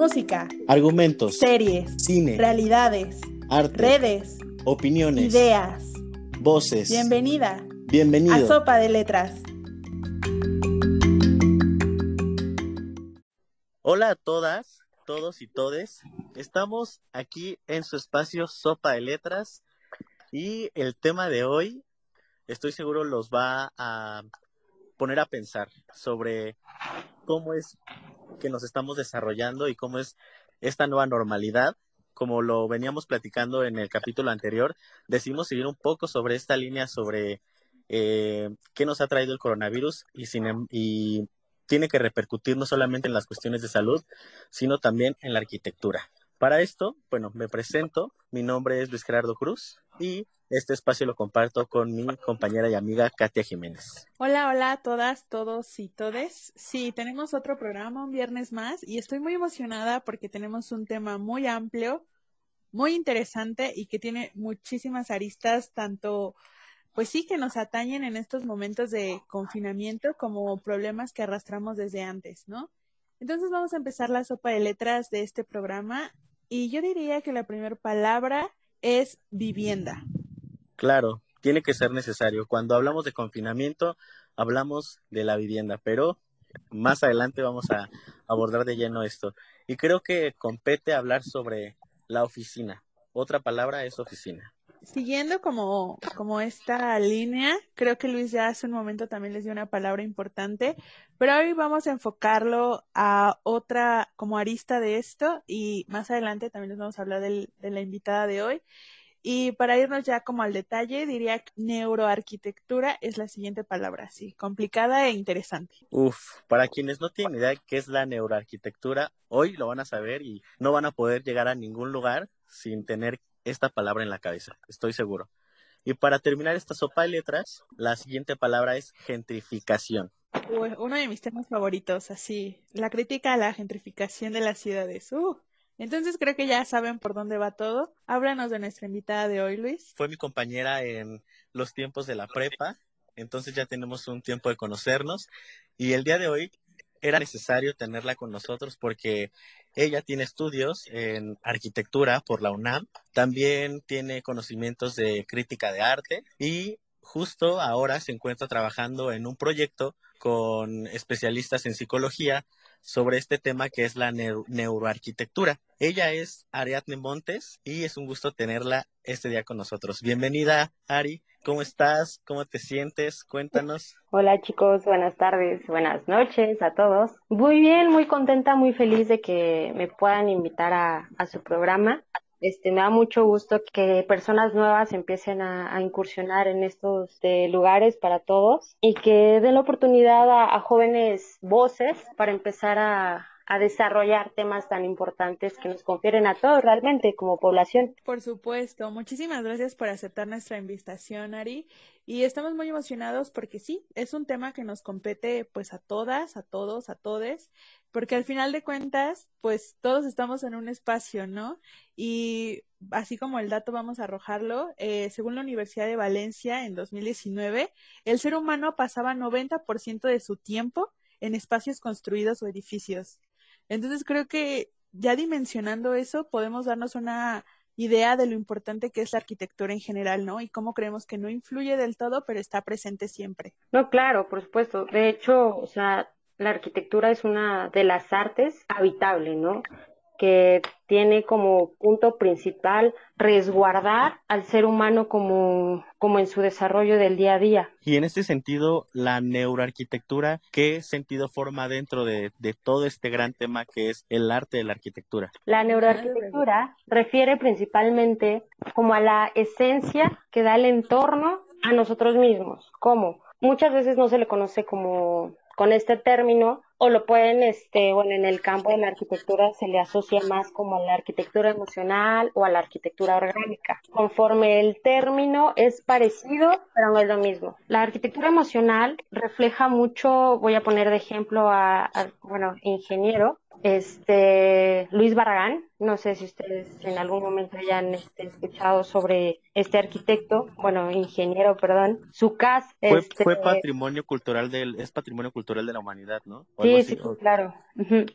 música, argumentos, series, cine, realidades, arte, redes, opiniones, ideas. voces. Bienvenida Bienvenido. a Sopa de Letras. Hola a todas, todos y todes. Estamos aquí en su espacio Sopa de Letras y el tema de hoy, estoy seguro, los va a poner a pensar sobre cómo es que nos estamos desarrollando y cómo es esta nueva normalidad. Como lo veníamos platicando en el capítulo anterior, decidimos seguir un poco sobre esta línea sobre eh, qué nos ha traído el coronavirus y, em- y tiene que repercutir no solamente en las cuestiones de salud, sino también en la arquitectura. Para esto, bueno, me presento. Mi nombre es Luis Gerardo Cruz y este espacio lo comparto con mi compañera y amiga Katia Jiménez. Hola, hola a todas, todos y todes. Sí, tenemos otro programa, un viernes más, y estoy muy emocionada porque tenemos un tema muy amplio, muy interesante y que tiene muchísimas aristas, tanto, pues sí, que nos atañen en estos momentos de confinamiento como problemas que arrastramos desde antes, ¿no? Entonces vamos a empezar la sopa de letras de este programa y yo diría que la primera palabra es vivienda. Claro, tiene que ser necesario. Cuando hablamos de confinamiento, hablamos de la vivienda, pero más adelante vamos a abordar de lleno esto. Y creo que compete hablar sobre la oficina. Otra palabra es oficina. Siguiendo como, como esta línea, creo que Luis ya hace un momento también les dio una palabra importante, pero hoy vamos a enfocarlo a otra como arista de esto y más adelante también les vamos a hablar del- de la invitada de hoy. Y para irnos ya como al detalle, diría que neuroarquitectura es la siguiente palabra, sí, complicada e interesante. Uf, para quienes no tienen idea de qué es la neuroarquitectura, hoy lo van a saber y no van a poder llegar a ningún lugar sin tener esta palabra en la cabeza, estoy seguro. Y para terminar esta sopa de letras, la siguiente palabra es gentrificación. Uno de mis temas favoritos, así, la crítica a la gentrificación de las ciudades. Uh, entonces creo que ya saben por dónde va todo. Háblanos de nuestra invitada de hoy, Luis. Fue mi compañera en los tiempos de la prepa, entonces ya tenemos un tiempo de conocernos y el día de hoy era necesario tenerla con nosotros porque ella tiene estudios en arquitectura por la UNAM, también tiene conocimientos de crítica de arte y justo ahora se encuentra trabajando en un proyecto con especialistas en psicología sobre este tema que es la neu- neuroarquitectura. Ella es Ariadne Montes y es un gusto tenerla este día con nosotros. Bienvenida, Ari. ¿Cómo estás? ¿Cómo te sientes? Cuéntanos. Hola chicos, buenas tardes, buenas noches a todos. Muy bien, muy contenta, muy feliz de que me puedan invitar a, su programa. Este, me da mucho gusto que personas nuevas empiecen a, incursionar en estos eh, lugares para todos y que den la oportunidad a jóvenes voces para empezar a, a desarrollar temas tan importantes que nos confieren a todos realmente como población. Por supuesto, muchísimas gracias por aceptar nuestra invitación, Ari. Y estamos muy emocionados porque sí, es un tema que nos compete pues a todas, a todos, a todes, porque al final de cuentas, pues todos estamos en un espacio, ¿no? Y así como el dato vamos a arrojarlo, eh, según la Universidad de Valencia en 2019, el ser humano pasaba 90% de su tiempo en espacios construidos o edificios. Entonces creo que ya dimensionando eso, podemos darnos una idea de lo importante que es la arquitectura en general, ¿no? Y cómo creemos que no influye del todo, pero está presente siempre. No, claro, por supuesto. De hecho, o sea, la arquitectura es una de las artes habitable, ¿no? Que tiene como punto principal resguardar al ser humano como, como en su desarrollo del día a día. Y en este sentido, la neuroarquitectura, ¿qué sentido forma dentro de, de todo este gran tema que es el arte de la arquitectura? La neuroarquitectura refiere principalmente como a la esencia que da el entorno a nosotros mismos. ¿Cómo? Muchas veces no se le conoce como con este término o lo pueden, este, bueno, en el campo de la arquitectura se le asocia más como a la arquitectura emocional o a la arquitectura orgánica. Conforme el término es parecido, pero no es lo mismo. La arquitectura emocional refleja mucho, voy a poner de ejemplo a, a bueno, ingeniero, este Luis Barragán. No sé si ustedes en algún momento hayan este, escuchado sobre este arquitecto, bueno, ingeniero, perdón. Su casa fue, este, fue patrimonio cultural del, es patrimonio cultural de la humanidad, ¿no? Sí, sí, claro.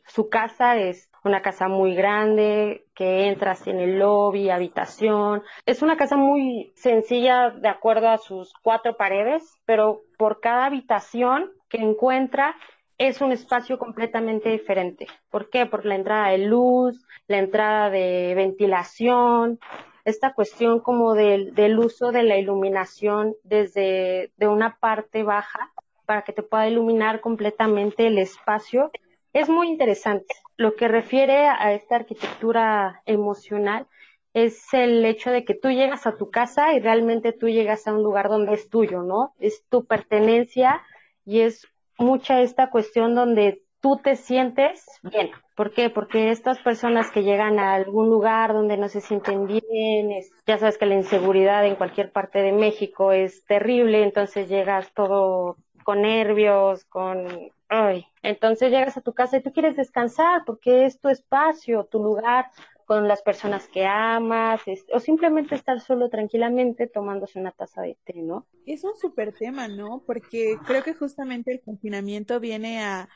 Su casa es una casa muy grande, que entras en el lobby, habitación. Es una casa muy sencilla de acuerdo a sus cuatro paredes, pero por cada habitación que encuentra es un espacio completamente diferente. ¿Por qué? Por la entrada de luz, la entrada de ventilación, esta cuestión como del, uso de la iluminación desde de una parte baja para que te pueda iluminar completamente el espacio. Es muy interesante. Lo que refiere a esta arquitectura emocional es el hecho de que tú llegas a tu casa y realmente tú llegas a un lugar donde es tuyo, ¿no? Es tu pertenencia y es mucha esta cuestión donde tú te sientes bien. ¿Por qué? Porque estas personas que llegan a algún lugar donde no se sienten bien, ya sabes que la inseguridad en cualquier parte de México es terrible, entonces llegas todo con nervios, con... Ay. Entonces llegas a tu casa y tú quieres descansar porque es tu espacio, tu lugar con las personas que amas, o simplemente estar solo tranquilamente tomándose una taza de té, ¿no? Es un súper tema, ¿no? Porque creo que justamente el confinamiento viene a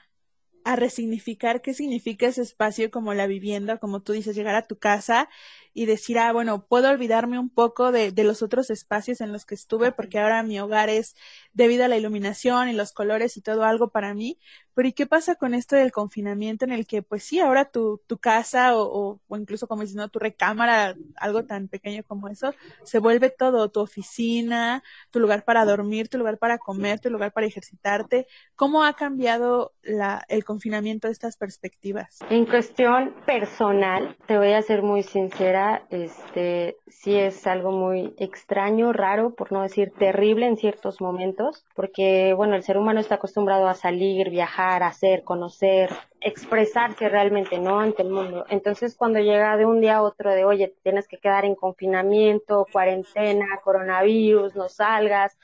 a resignificar qué significa ese espacio como la vivienda, como tú dices, llegar a tu casa y decir, ah, bueno, puedo olvidarme un poco de, de, los otros espacios en los que estuve, porque ahora mi hogar es debido a la iluminación y los colores y todo algo para mí. Pero ¿y qué pasa con esto del confinamiento en el que, pues sí, ahora tu, tu casa o, o, incluso como dices, ¿no? tu recámara, algo tan pequeño como eso, se vuelve todo, tu oficina, tu lugar para dormir, tu lugar para comer, tu lugar para ejercitarte? ¿Cómo ha cambiado la, el confinamiento de estas perspectivas? En cuestión personal, te voy a ser muy sincera, este, sí es algo muy extraño, raro, por no decir terrible en ciertos momentos, porque, bueno, el ser humano está acostumbrado a salir, viajar, hacer, conocer, expresarse realmente, ¿no? Ante el mundo. Entonces, cuando llega de un día a otro de, oye, tienes que quedar en confinamiento, cuarentena, coronavirus, no salgas,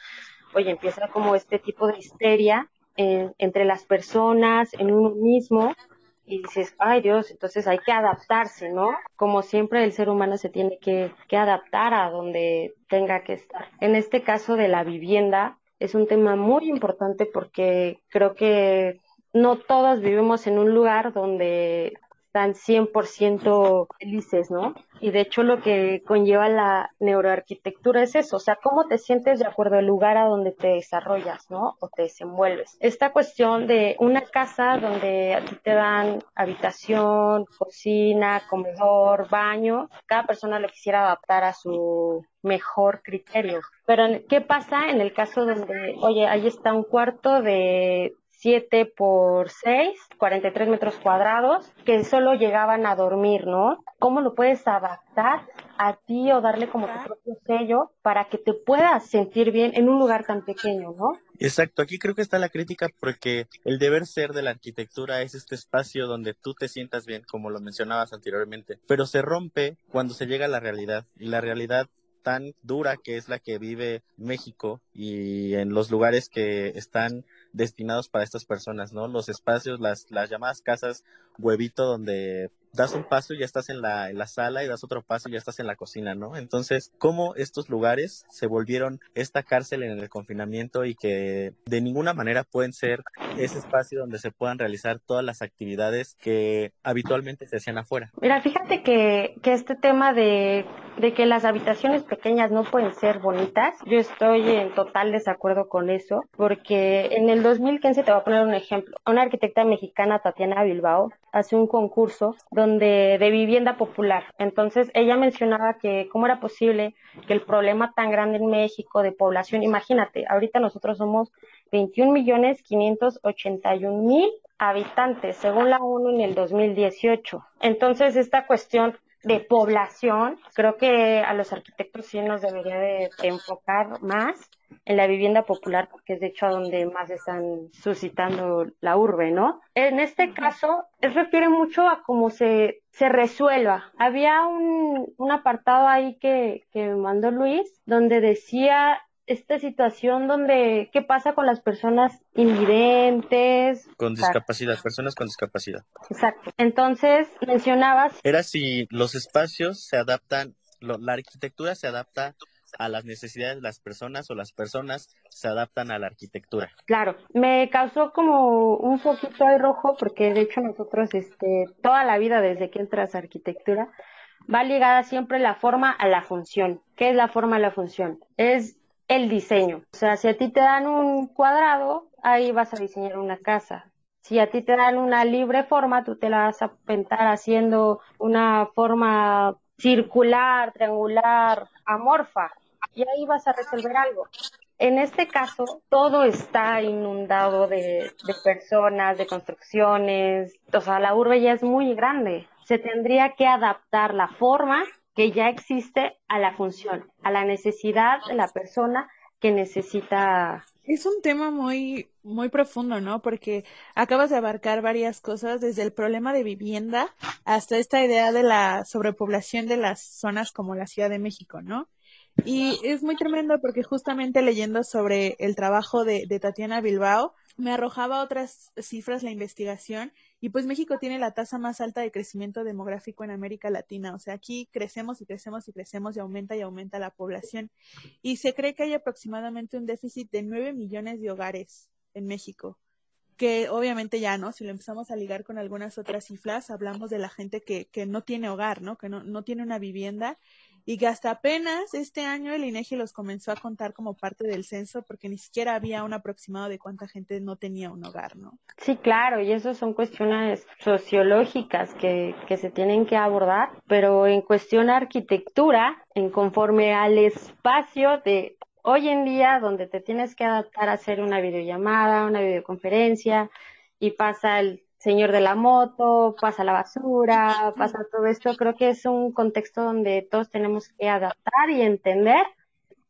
oye, empieza como este tipo de histeria en, entre las personas, en uno mismo, y dices, ay Dios, entonces hay que adaptarse, ¿no? Como siempre el ser humano se tiene que, que adaptar a donde tenga que estar. En este caso de la vivienda, es un tema muy importante porque creo que no todos vivimos en un lugar donde están 100% felices, ¿no? Y de hecho lo que conlleva la neuroarquitectura es eso, o sea, cómo te sientes de acuerdo al lugar a donde te desarrollas, ¿no? O te desenvuelves. Esta cuestión de una casa donde a ti te dan habitación, cocina, comedor, baño, cada persona lo quisiera adaptar a su mejor criterio. Pero ¿qué pasa en el caso donde, oye, ahí está un cuarto de 7 por 6, 43 metros cuadrados, que solo llegaban a dormir, ¿no? ¿Cómo lo puedes adaptar a ti o darle como tu propio sello para que te puedas sentir bien en un lugar tan pequeño, ¿no? Exacto, aquí creo que está la crítica porque el deber ser de la arquitectura es este espacio donde tú te sientas bien, como lo mencionabas anteriormente, pero se rompe cuando se llega a la realidad y la realidad tan dura que es la que vive México y en los lugares que están destinados para estas personas, ¿no? Los espacios, las, las llamadas casas huevito donde das un paso y ya estás en la, en la sala y das otro paso y ya estás en la cocina, ¿no? Entonces, ¿cómo estos lugares se volvieron esta cárcel en el confinamiento y que de ninguna manera pueden ser ese espacio donde se puedan realizar todas las actividades que habitualmente se hacían afuera? Mira, fíjate que, que este tema de, de que las habitaciones pequeñas no pueden ser bonitas, yo estoy en total desacuerdo con eso, porque en el 2015 te voy a poner un ejemplo. Una arquitecta mexicana, Tatiana Bilbao, hace un concurso donde de vivienda popular. Entonces ella mencionaba que cómo era posible que el problema tan grande en México de población, imagínate, ahorita nosotros somos 21 millones 581 mil habitantes, según la ONU en el 2018. Entonces esta cuestión de población, creo que a los arquitectos sí nos debería de enfocar más en la vivienda popular, porque es de hecho a donde más están suscitando la urbe, ¿no? En este caso, es refiere mucho a cómo se, se resuelva. Había un, un apartado ahí que, que me mandó Luis, donde decía esta situación donde, ¿qué pasa con las personas invidentes? Con discapacidad, personas con discapacidad. Exacto. Entonces, mencionabas... Era si los espacios se adaptan, la arquitectura se adapta a las necesidades de las personas o las personas se adaptan a la arquitectura. Claro, me causó como un poquito de rojo porque de hecho nosotros este toda la vida desde que entras a arquitectura va ligada siempre la forma a la función. ¿Qué es la forma a la función? Es el diseño. O sea, si a ti te dan un cuadrado, ahí vas a diseñar una casa. Si a ti te dan una libre forma, tú te la vas a pintar haciendo una forma circular, triangular, amorfa y ahí vas a resolver algo. En este caso, todo está inundado de, personas, de construcciones, o sea, la urbe ya es muy grande. Se tendría que adaptar la forma que ya existe a la función, a la necesidad de la persona que necesita. Es un tema muy, muy profundo, ¿no? Porque acabas de abarcar varias cosas, desde el problema de vivienda hasta esta idea de la sobrepoblación de las zonas como la Ciudad de México, ¿no? Y es muy tremendo porque justamente leyendo sobre el trabajo de, Tatiana Bilbao, me arrojaba otras cifras la investigación y pues México tiene la tasa más alta de crecimiento demográfico en América Latina. O sea, aquí crecemos y crecemos y crecemos y aumenta y aumenta la población. Y se cree que hay aproximadamente un déficit de 9 millones de hogares en México que obviamente ya no, si lo empezamos a ligar con algunas otras cifras, hablamos de la gente que, que no tiene hogar, ¿no? Que no, no tiene una vivienda y que hasta apenas este año el INEGI los comenzó a contar como parte del censo porque ni siquiera había un aproximado de cuánta gente no tenía un hogar, ¿no? Sí, claro, y eso son cuestiones sociológicas que, que se tienen que abordar, pero en cuestión arquitectura, en conforme al espacio de hoy en día donde te tienes que adaptar a hacer una videollamada, una videoconferencia y pasa el señor de la moto, pasa la basura, pasa todo esto. Creo que es un contexto donde todos tenemos que adaptar y entender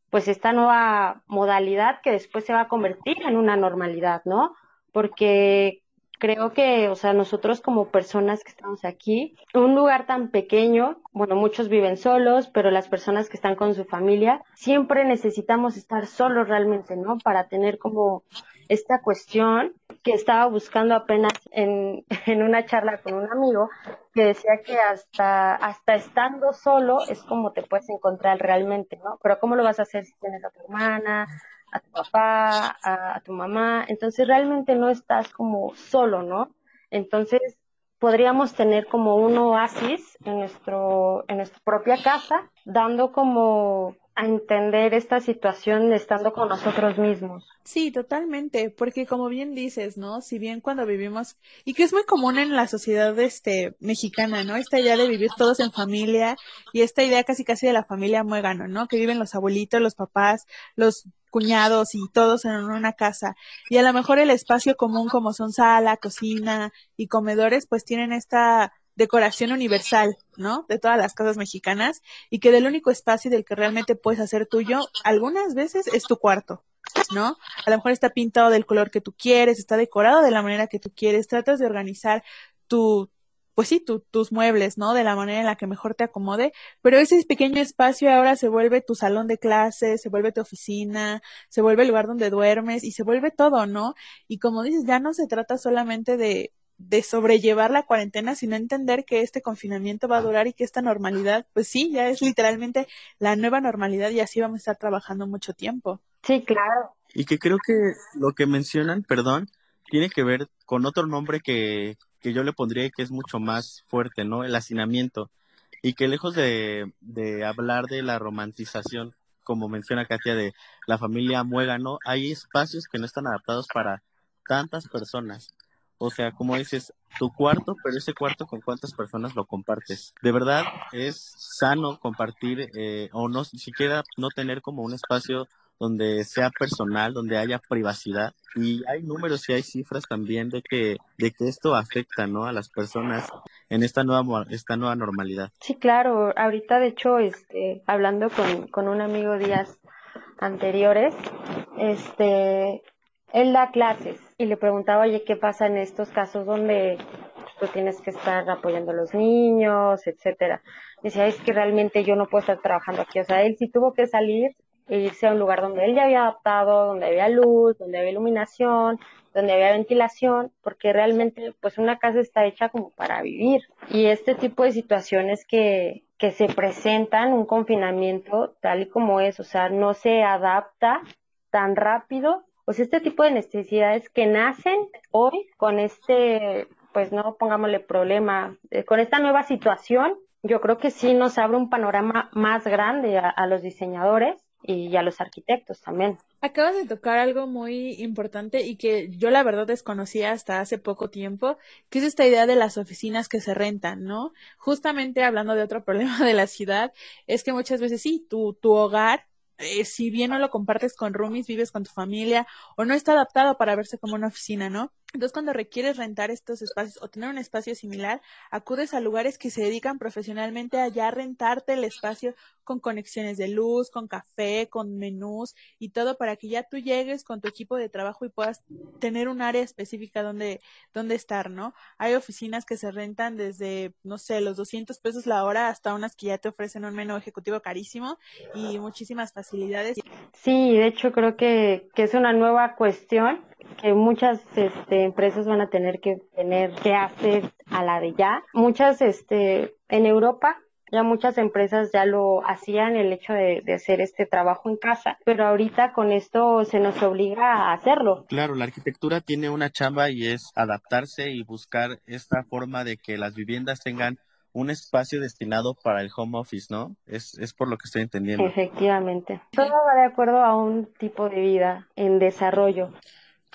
pues esta nueva modalidad que después se va a convertir en una normalidad, ¿no? Porque creo que, o sea, nosotros como personas que estamos aquí, un lugar tan pequeño, bueno, muchos viven solos, pero las personas que están con su familia, siempre necesitamos estar solos realmente, ¿no? Para tener como esta cuestión que estaba buscando apenas en, en, una charla con un amigo que decía que hasta, hasta estando solo es como te puedes encontrar realmente, ¿no? Pero ¿cómo lo vas a hacer si tienes a tu hermana, a tu papá, a, tu mamá? Entonces realmente no estás como solo, ¿no? Entonces podríamos tener como un oasis en nuestro en nuestra propia casa dando como a entender esta situación estando con nosotros mismos. Sí, totalmente, porque como bien dices, ¿no? Si bien cuando vivimos, y que es muy común en la sociedad este mexicana, ¿no? Esta idea de vivir todos en familia y esta idea casi casi de la familia muégano, ¿no? Que viven los abuelitos, los papás, los cuñados y todos en una casa. Y a lo mejor el espacio común como son sala, cocina y comedores, pues tienen esta decoración universal, ¿no? De todas las casas mexicanas y que del único espacio del que realmente puedes hacer tuyo, algunas veces es tu cuarto, ¿no? A lo mejor está pintado del color que tú quieres, está decorado de la manera que tú quieres, tratas de organizar tu, pues sí, tus muebles, ¿no? De la manera en la que mejor te acomode, pero ese pequeño espacio ahora se vuelve tu salón de clases, se vuelve tu oficina, se vuelve el lugar donde duermes y se vuelve todo, ¿no? Y como dices, ya no se trata solamente de de sobrellevar la cuarentena, sino entender que este confinamiento va a durar y que esta normalidad, pues sí, ya es literalmente la nueva normalidad y así vamos a estar trabajando mucho tiempo. Sí, claro. Y que creo que lo que mencionan, perdón, tiene que ver con otro nombre que, que yo le pondría que es mucho más fuerte, ¿no? El hacinamiento. Y que lejos de, de hablar de la romantización, como menciona Katia, de la familia muégano, hay espacios que no están adaptados para tantas personas o sea, como dices, tu cuarto, pero ese cuarto con cuántas personas lo compartes. De verdad es sano compartir eh, o no siquiera no tener como un espacio donde sea personal, donde haya privacidad. Y hay números y hay cifras también de que, de que esto afecta, ¿no? A las personas en esta nueva, esta nueva normalidad. Sí, claro. Ahorita, de hecho, este, hablando con, con un amigo días anteriores, este, él da clases y le preguntaba, oye, ¿qué pasa en estos casos donde tú tienes que estar apoyando a los niños, etcétera? Decía, es que realmente yo no puedo estar trabajando aquí. O sea, él sí tuvo que salir e irse a un lugar donde él ya había adaptado, donde había luz, donde había iluminación, donde había ventilación, porque realmente pues una casa está hecha como para vivir. Y este tipo de situaciones que, que se presentan, un confinamiento tal y como es, o sea, no se adapta tan rápido, sea, este tipo de necesidades que nacen hoy con este, pues no pongámosle problema, eh, con esta nueva situación, yo creo que sí nos abre un panorama más grande a los diseñadores y a los arquitectos también. Acabas de tocar algo muy importante y que yo la verdad desconocía hasta hace poco tiempo, que es esta idea de las oficinas que se rentan, ¿no? Justamente hablando de otro problema de la ciudad, es que muchas veces sí, tu, tu hogar eh, si bien no lo compartes con roomies, vives con tu familia o no está adaptado para verse como una oficina, ¿no? Entonces, cuando requieres rentar estos espacios o tener un espacio similar, acudes a lugares que se dedican profesionalmente a ya rentarte el espacio con conexiones de luz, con café, con menús y todo para que ya tú llegues con tu equipo de trabajo y puedas tener un área específica donde, donde estar, ¿no? Hay oficinas que se rentan desde, no sé, los 200 pesos la hora hasta unas que ya te ofrecen un menú ejecutivo carísimo y muchísimas facilidades. Sí, de hecho creo que, que es una nueva cuestión que muchas este, empresas van a tener que tener que hacer a la de ya. Muchas, este, en Europa ya muchas empresas ya lo hacían el hecho de, de, hacer este trabajo en casa, pero ahorita con esto se nos obliga a hacerlo. Claro, la arquitectura tiene una chamba y es adaptarse y buscar esta forma de que las viviendas tengan un espacio destinado para el home office, ¿no? Es, es por lo que estoy entendiendo. Efectivamente. Todo va de acuerdo a un tipo de vida en desarrollo.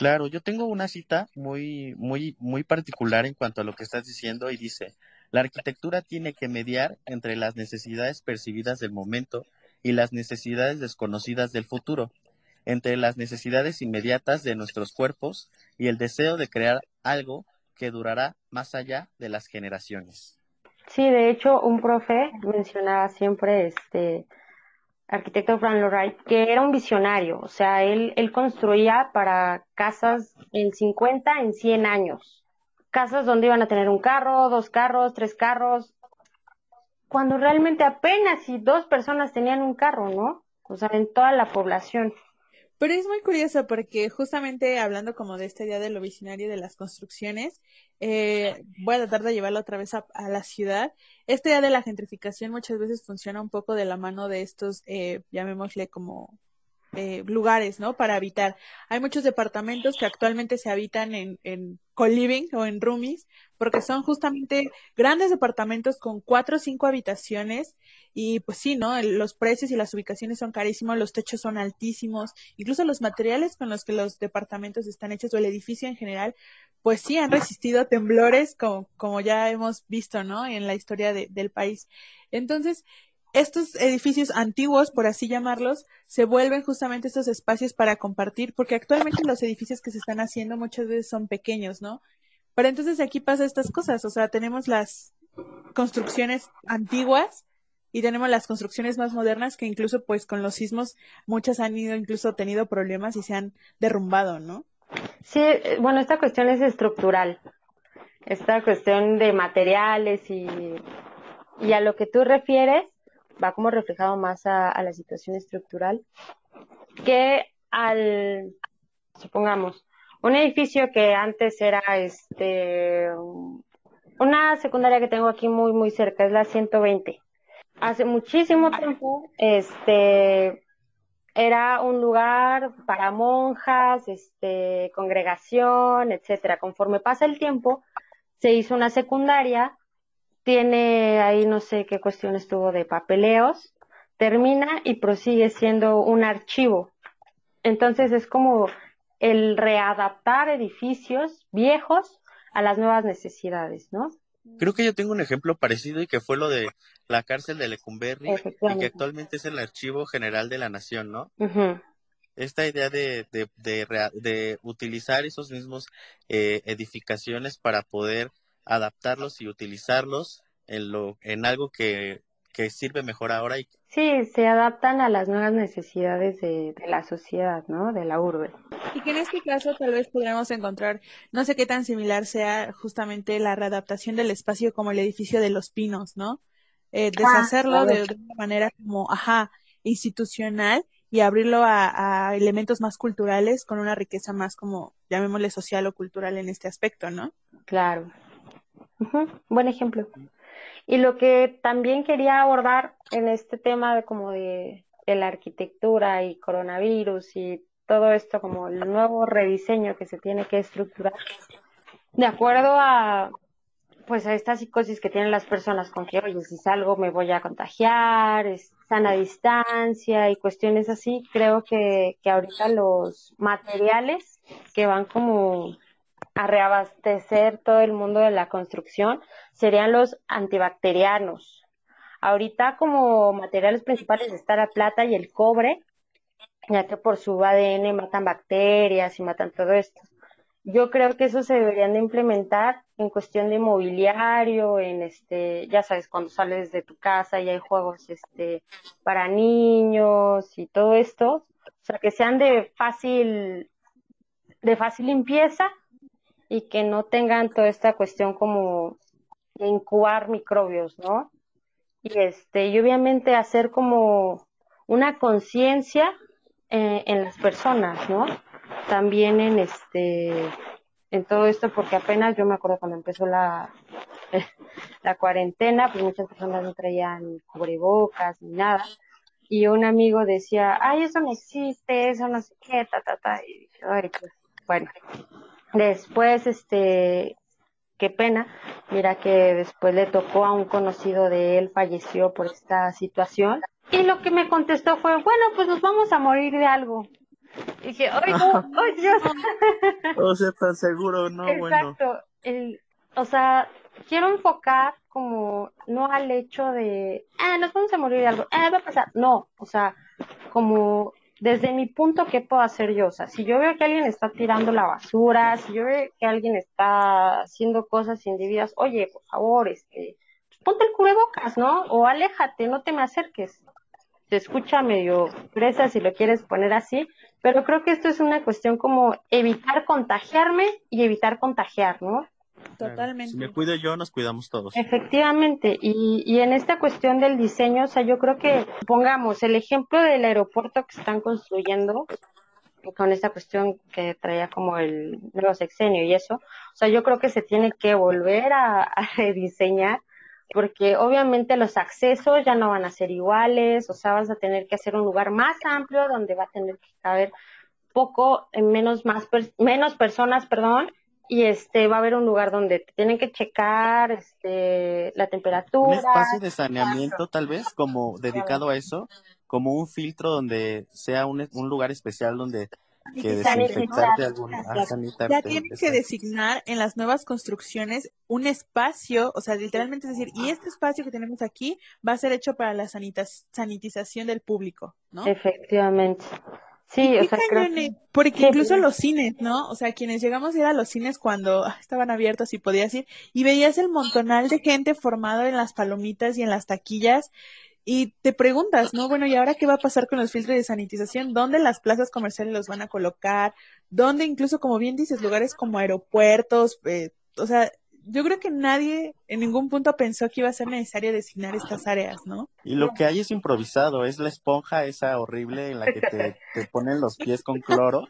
Claro, yo tengo una cita muy, muy, muy particular en cuanto a lo que estás diciendo y dice, la arquitectura tiene que mediar entre las necesidades percibidas del momento y las necesidades desconocidas del futuro, entre las necesidades inmediatas de nuestros cuerpos y el deseo de crear algo que durará más allá de las generaciones. Sí, de hecho, un profe mencionaba siempre este arquitecto Lloyd Wright, que era un visionario, o sea, él, él construía para casas en 50, en 100 años, casas donde iban a tener un carro, dos carros, tres carros, cuando realmente apenas si dos personas tenían un carro, ¿no? O sea, en toda la población. Pero es muy curioso porque justamente hablando como de esta idea de lo visionario de las construcciones, eh, voy a tratar de llevarlo otra vez a, la ciudad. Esta idea de la gentrificación muchas veces funciona un poco de la mano de estos, eh, llamémosle como eh, lugares, ¿no? Para habitar. Hay muchos departamentos que actualmente se habitan en, en co-living o en roomies, porque son justamente grandes departamentos con cuatro o cinco habitaciones y pues sí, ¿no? Los precios y las ubicaciones son carísimos, los techos son altísimos, incluso los materiales con los que los departamentos están hechos o el edificio en general, pues sí han resistido temblores como, como ya hemos visto, ¿no? En la historia de, del país. Entonces, estos edificios antiguos, por así llamarlos, se vuelven justamente estos espacios para compartir, porque actualmente los edificios que se están haciendo muchas veces son pequeños, ¿no? Pero entonces aquí pasa estas cosas, o sea, tenemos las construcciones antiguas y tenemos las construcciones más modernas que incluso pues con los sismos muchas han ido incluso tenido problemas y se han derrumbado, ¿no? Sí, eh, bueno, esta cuestión es estructural. Esta cuestión de materiales y, y a lo que tú refieres, va como reflejado más a, la situación estructural que al, supongamos, un edificio que antes era este una secundaria que tengo aquí muy muy cerca es la 120 hace muchísimo tiempo este era un lugar para monjas este congregación etcétera conforme pasa el tiempo se hizo una secundaria tiene ahí no sé qué cuestiones tuvo de papeleos, termina y prosigue siendo un archivo. Entonces es como el readaptar edificios viejos a las nuevas necesidades, ¿no? Creo que yo tengo un ejemplo parecido y que fue lo de la cárcel de Lecumberri y que actualmente es el Archivo General de la Nación, ¿no? Esta idea de, de, de, utilizar esos mismos eh, edificaciones para poder adaptarlos y utilizarlos en, lo, en algo que, que sirve mejor ahora. Y... Sí, se adaptan a las nuevas necesidades de, de, la sociedad, ¿no? De la urbe. Y que en este caso tal vez podríamos encontrar, no sé qué tan similar sea justamente la readaptación del espacio como el edificio de los pinos, ¿no? Eh, ah, deshacerlo de, de, una manera como, ajá, institucional y abrirlo a, elementos más culturales con una riqueza más como, llamémosle social o cultural en este aspecto, ¿no? Claro. Buen ejemplo. Y lo que también quería abordar en este tema de como de, la arquitectura y coronavirus y todo esto como el nuevo rediseño que se tiene que estructurar de acuerdo a pues a esta psicosis que tienen las personas con que, oye, si salgo me voy a contagiar, es sana distancia y cuestiones así, creo que, que ahorita los materiales que van como a reabastecer todo el mundo de la construcción serían los antibacterianos. Ahorita como materiales principales está la plata y el cobre, ya que por su ADN matan bacterias y matan todo esto. Yo creo que eso se deberían de implementar en cuestión de mobiliario, en este, ya sabes, cuando sales de tu casa y hay juegos este para niños y todo esto, o sea, que sean de fácil de fácil limpieza y que no tengan toda esta cuestión como de incubar microbios, ¿no? Y este, y obviamente hacer como una conciencia eh, en las personas, ¿no? También en este, en todo esto, porque apenas yo me acuerdo cuando empezó la, la cuarentena, pues muchas personas no traían cubrebocas ni nada. Y un amigo decía, ay, eso no existe, eso no sé qué, ta, ta, ta. Y ay, pues, bueno. Después, este, qué pena. Mira que después le tocó a un conocido de él, falleció por esta situación. Y lo que me contestó fue, bueno, pues nos vamos a morir de algo. Y dije, ¡ay, no! ¡ay, Dios! o sea, tan seguro, no, Exacto. El, o sea, quiero enfocar como no al hecho de, ah, nos vamos a morir de algo, ah, va a pasar. No, o sea, como desde mi punto, ¿qué puedo hacer yo? O sea, si yo veo que alguien está tirando la basura, si yo veo que alguien está haciendo cosas indebidas, oye, por favor, este, ponte el cubrebocas, ¿no? O aléjate, no te me acerques se escucha medio presa si lo quieres poner así, pero creo que esto es una cuestión como evitar contagiarme y evitar contagiar, ¿no? Totalmente. Si me cuido yo, nos cuidamos todos. Efectivamente, y, y en esta cuestión del diseño, o sea, yo creo que pongamos el ejemplo del aeropuerto que están construyendo, con esta cuestión que traía como el nuevo sexenio y eso, o sea, yo creo que se tiene que volver a, a rediseñar porque obviamente los accesos ya no van a ser iguales, o sea, vas a tener que hacer un lugar más amplio donde va a tener que caber poco, menos, más menos personas, perdón, y este va a haber un lugar donde te tienen que checar este la temperatura. Un espacio de saneamiento tal vez como dedicado a eso, como un filtro donde sea un, un lugar especial donde que desinfectarte Ya tienen que designar en las nuevas construcciones un espacio, o sea, literalmente es decir, y este espacio que tenemos aquí va a ser hecho para la sanitización del público, ¿no? Efectivamente. Sí, o sea, porque incluso los cines, ¿no? O sea, quienes llegamos a ir a los cines cuando ah, estaban abiertos y podías ir y veías el montonal de gente formado en las palomitas y en las taquillas y te preguntas, ¿no? Bueno, ¿y ahora qué va a pasar con los filtros de sanitización? ¿Dónde las plazas comerciales los van a colocar? ¿Dónde incluso, como bien dices, lugares como aeropuertos? Eh, o sea, yo creo que nadie en ningún punto pensó que iba a ser necesario designar estas áreas, ¿no? Y lo que hay es improvisado, es la esponja esa horrible en la que te, te ponen los pies con cloro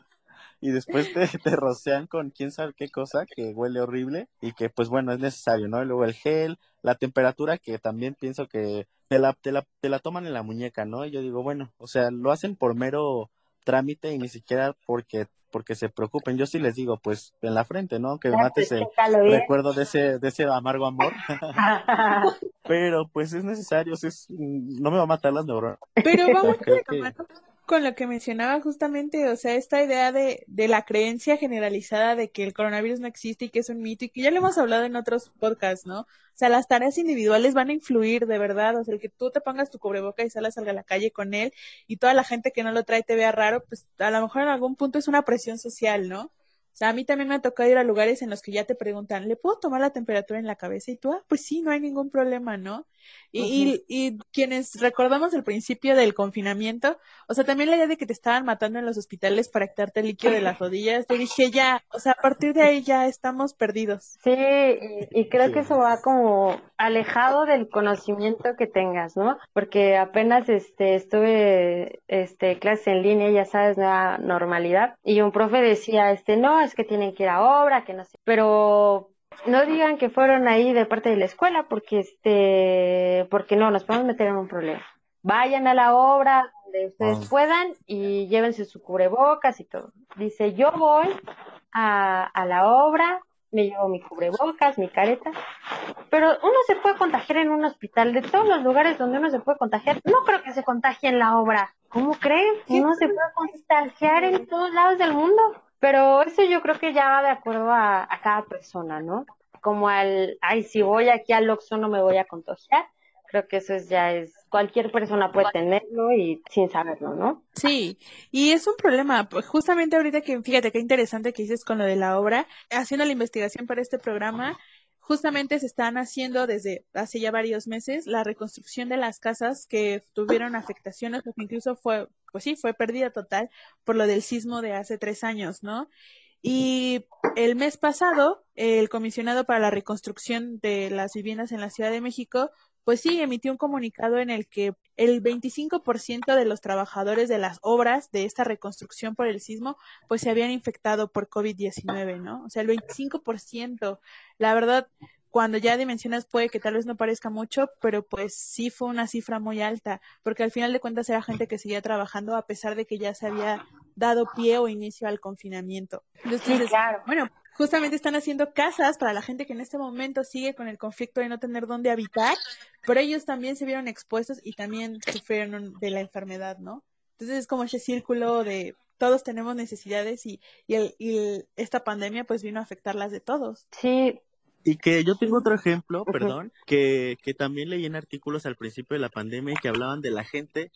y después te, te rocian con quién sabe qué cosa que huele horrible y que pues bueno, es necesario, ¿no? Y luego el gel, la temperatura que también pienso que te la, te la, te la toman en la muñeca, ¿no? Y yo digo, bueno, o sea, lo hacen por mero trámite y ni siquiera porque porque se preocupen. Yo sí les digo, pues en la frente, ¿no? Que mates el recuerdo de ese, de ese amargo amor. Pero pues es necesario, es, no me va a matar las neuronas. Pero vamos a con lo que mencionaba justamente, o sea, esta idea de, de la creencia generalizada de que el coronavirus no existe y que es un mito y que ya lo hemos hablado en otros podcasts, ¿no? O sea, las tareas individuales van a influir de verdad, o sea, el que tú te pongas tu cubreboca y salas a la calle con él y toda la gente que no lo trae te vea raro, pues a lo mejor en algún punto es una presión social, ¿no? O sea, a mí también me ha tocado ir a lugares en los que ya te preguntan, ¿le puedo tomar la temperatura en la cabeza? Y tú, ah, pues sí, no hay ningún problema, ¿no? Y, y, quienes recordamos el principio del confinamiento, o sea, también la idea de que te estaban matando en los hospitales para quitarte el líquido de las rodillas, te dije ya, o sea, a partir de ahí ya estamos perdidos. Sí, y, creo que eso va como alejado del conocimiento que tengas, ¿no? Porque apenas este estuve este clase en línea, ya sabes, nueva normalidad, y un profe decía, este, no, es que tienen que ir a obra, que no sé, pero no digan que fueron ahí de parte de la escuela porque este porque no nos podemos meter en un problema. Vayan a la obra donde ustedes puedan y llévense su cubrebocas y todo. Dice yo voy a, a la obra me llevo mi cubrebocas mi careta pero uno se puede contagiar en un hospital de todos los lugares donde uno se puede contagiar no creo que se contagie en la obra. ¿cómo creen? uno se puede contagiar en todos lados del mundo pero eso yo creo que ya va de acuerdo a, cada persona, ¿no? Como al, ay, si voy aquí al Oxxo no me voy a contagiar. Creo que eso es, ya es, cualquier persona puede tenerlo y sin saberlo, ¿no? Sí, y es un problema, pues justamente ahorita que, fíjate qué interesante que dices con lo de la obra, haciendo la investigación para este programa, justamente se están haciendo desde hace ya varios meses la reconstrucción de las casas que tuvieron afectaciones, porque incluso fue, pues sí, fue pérdida total por lo del sismo de hace tres años, ¿no? Y el mes pasado, el comisionado para la reconstrucción de las viviendas en la Ciudad de México pues sí, emitió un comunicado en el que el 25% de los trabajadores de las obras de esta reconstrucción por el sismo, pues se habían infectado por COVID-19, ¿no? O sea, el 25%. La verdad, cuando ya dimensionas puede que tal vez no parezca mucho, pero pues sí fue una cifra muy alta, porque al final de cuentas era gente que seguía trabajando a pesar de que ya se había dado pie o inicio al confinamiento. sí, claro. Bueno, justamente están haciendo casas para la gente que en este momento sigue con el conflicto de no tener dónde habitar, pero ellos también se vieron expuestos y también sufrieron de la enfermedad, ¿no? Entonces es como ese círculo de todos tenemos necesidades y, y, el, y esta pandemia pues vino a afectarlas de todos. Sí. Y que yo tengo otro ejemplo, perdón, que, que también leí en artículos al principio de la pandemia que hablaban de la gente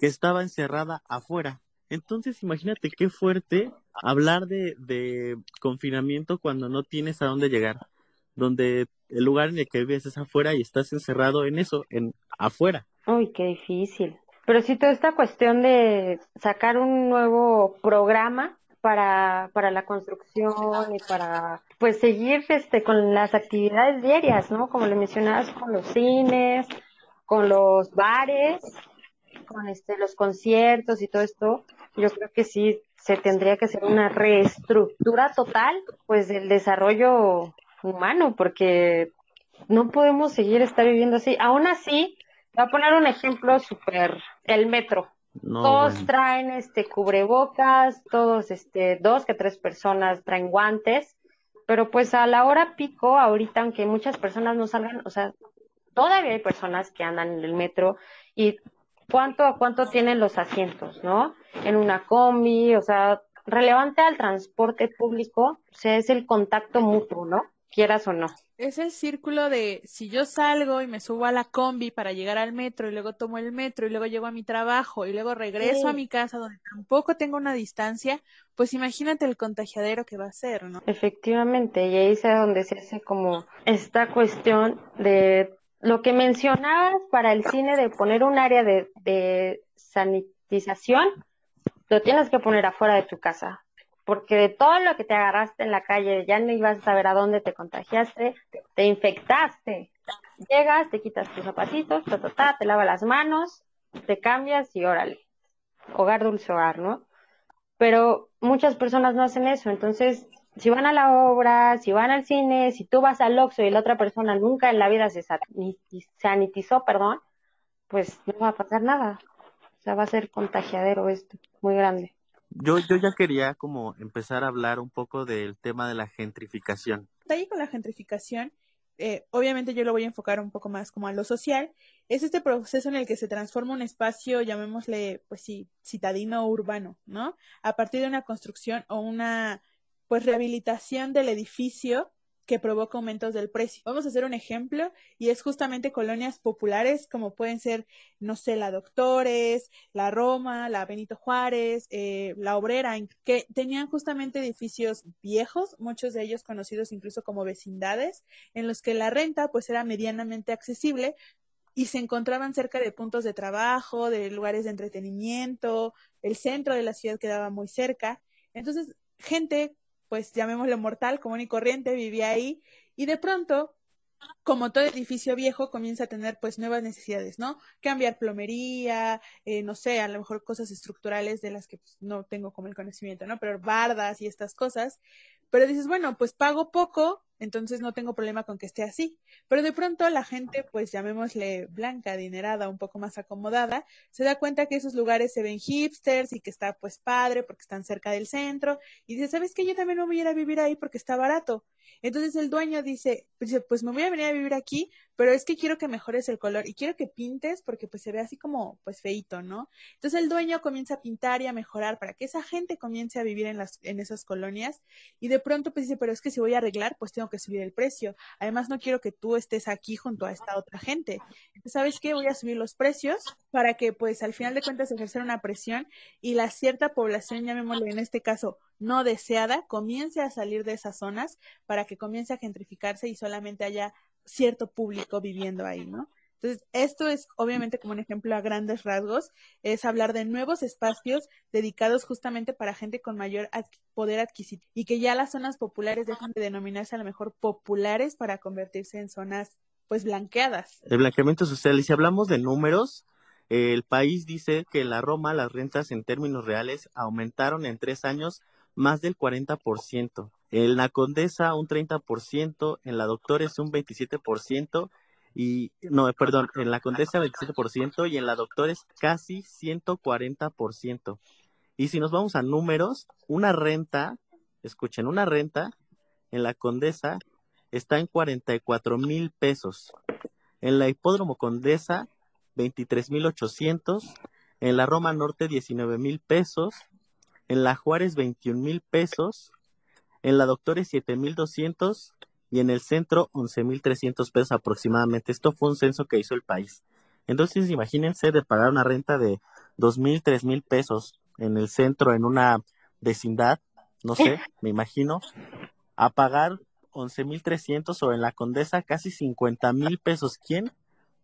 que estaba encerrada afuera. Entonces imagínate qué fuerte hablar de, confinamiento cuando no tienes a dónde llegar, donde el lugar en el que vives es afuera y estás encerrado en eso, en afuera. Uy, qué difícil. Pero sí, toda esta cuestión de sacar un nuevo programa para, para la construcción y para pues seguir este con las actividades diarias, ¿no? Como le mencionabas con los cines, con los bares, con este los conciertos y todo esto, yo creo que sí se tendría que hacer una reestructura total, pues, del desarrollo humano, porque no podemos seguir estar viviendo así. Aún así, voy a poner un ejemplo súper, el metro. todos traen este cubrebocas, todos este dos que tres personas traen guantes, pero pues a la hora pico, ahorita aunque muchas personas no salgan, o sea, todavía hay personas que andan en el metro y cuánto a cuánto tienen los asientos, ¿no? En una combi, o sea, relevante al transporte público, o sea, es el contacto mutuo, ¿no? Quieras o no. Es el círculo de si yo salgo y me subo a la combi para llegar al metro y luego tomo el metro y luego llego a mi trabajo y luego regreso a mi casa donde tampoco tengo una distancia, pues imagínate el contagiadero que va a ser, ¿no? Efectivamente, y ahí es donde se hace como esta cuestión de lo que mencionabas para el cine de poner un área de, sanitización, lo tienes que poner afuera de tu casa, porque de todo lo que te agarraste en la calle, ya no ibas a saber a dónde te contagiaste, te infectaste. Llegas, te quitas tus zapatitos, ta, te lavas las manos, te cambias y órale. Hogar dulce hogar, ¿no? Pero muchas personas no hacen eso, entonces si van a la obra, si van al cine, si tú vas al Oxxo y la otra persona nunca en la vida se sanitizó, perdón, pues no va a pasar nada. O sea, va a ser contagiadero esto, muy grande. Yo, yo ya quería como empezar a hablar un poco del tema de la gentrificación. Ahí con la gentrificación, eh, obviamente yo lo voy a enfocar un poco más como a lo social, es este proceso en el que se transforma un espacio, llamémosle, pues sí, citadino o urbano, ¿no? A partir de una construcción o una pues rehabilitación del edificio que provoca aumentos del precio. Vamos a hacer un ejemplo y es justamente colonias populares como pueden ser, no sé, la Doctores, la Roma, la Benito Juárez, eh, la Obrera, que tenían justamente edificios viejos, muchos de ellos conocidos incluso como vecindades, en los que la renta pues era medianamente accesible, y se encontraban cerca de puntos de trabajo, de lugares de entretenimiento, el centro de la ciudad quedaba muy cerca. Entonces, gente pues llamémoslo mortal, común y corriente, vivía ahí y de pronto, como todo edificio viejo, comienza a tener pues nuevas necesidades, ¿no? Cambiar plomería, eh, no sé, a lo mejor cosas estructurales de las que pues, no tengo como el conocimiento, ¿no? Pero bardas y estas cosas. Pero dices, bueno, pues pago poco, entonces no tengo problema con que esté así. Pero de pronto la gente, pues llamémosle blanca, adinerada, un poco más acomodada, se da cuenta que esos lugares se ven hipsters y que está pues padre porque están cerca del centro y dice, ¿sabes qué? Yo también no voy a ir a vivir ahí porque está barato. Entonces el dueño dice, pues me voy a venir a vivir aquí, pero es que quiero que mejores el color y quiero que pintes porque pues se ve así como pues feito, ¿no? Entonces el dueño comienza a pintar y a mejorar para que esa gente comience a vivir en las en esas colonias y de pronto pues dice, pero es que si voy a arreglar, pues tengo que subir el precio. Además no quiero que tú estés aquí junto a esta otra gente. ¿sabes qué? Voy a subir los precios para que pues al final de cuentas ejercer una presión y la cierta población, llamémosle en este caso, no deseada, comience a salir de esas zonas para que comience a gentrificarse y solamente haya cierto público viviendo ahí, ¿no? Entonces, esto es obviamente como un ejemplo a grandes rasgos, es hablar de nuevos espacios dedicados justamente para gente con mayor poder adquisitivo y que ya las zonas populares dejan de denominarse a lo mejor populares para convertirse en zonas pues blanqueadas. El blanqueamiento social, y si hablamos de números, el país dice que en la Roma las rentas en términos reales aumentaron en tres años más del 40%. En la Condesa un 30%, en la Doctores un 27% y no, perdón, en la Condesa 27% y en la Doctores casi 140%. Y si nos vamos a números, una renta, escuchen, una renta en la Condesa está en 44 mil pesos. En la Hipódromo Condesa, 23 mil 800. En la Roma Norte, 19 mil pesos en la Juárez 21 mil pesos, en la Doctores 7 mil 200 y en el centro 11 mil 300 pesos aproximadamente. Esto fue un censo que hizo el país. Entonces imagínense de pagar una renta de 2 mil, 3 mil pesos en el centro, en una vecindad, no sé, me imagino, a pagar 11 mil 300 o en la Condesa casi 50 mil pesos. ¿Quién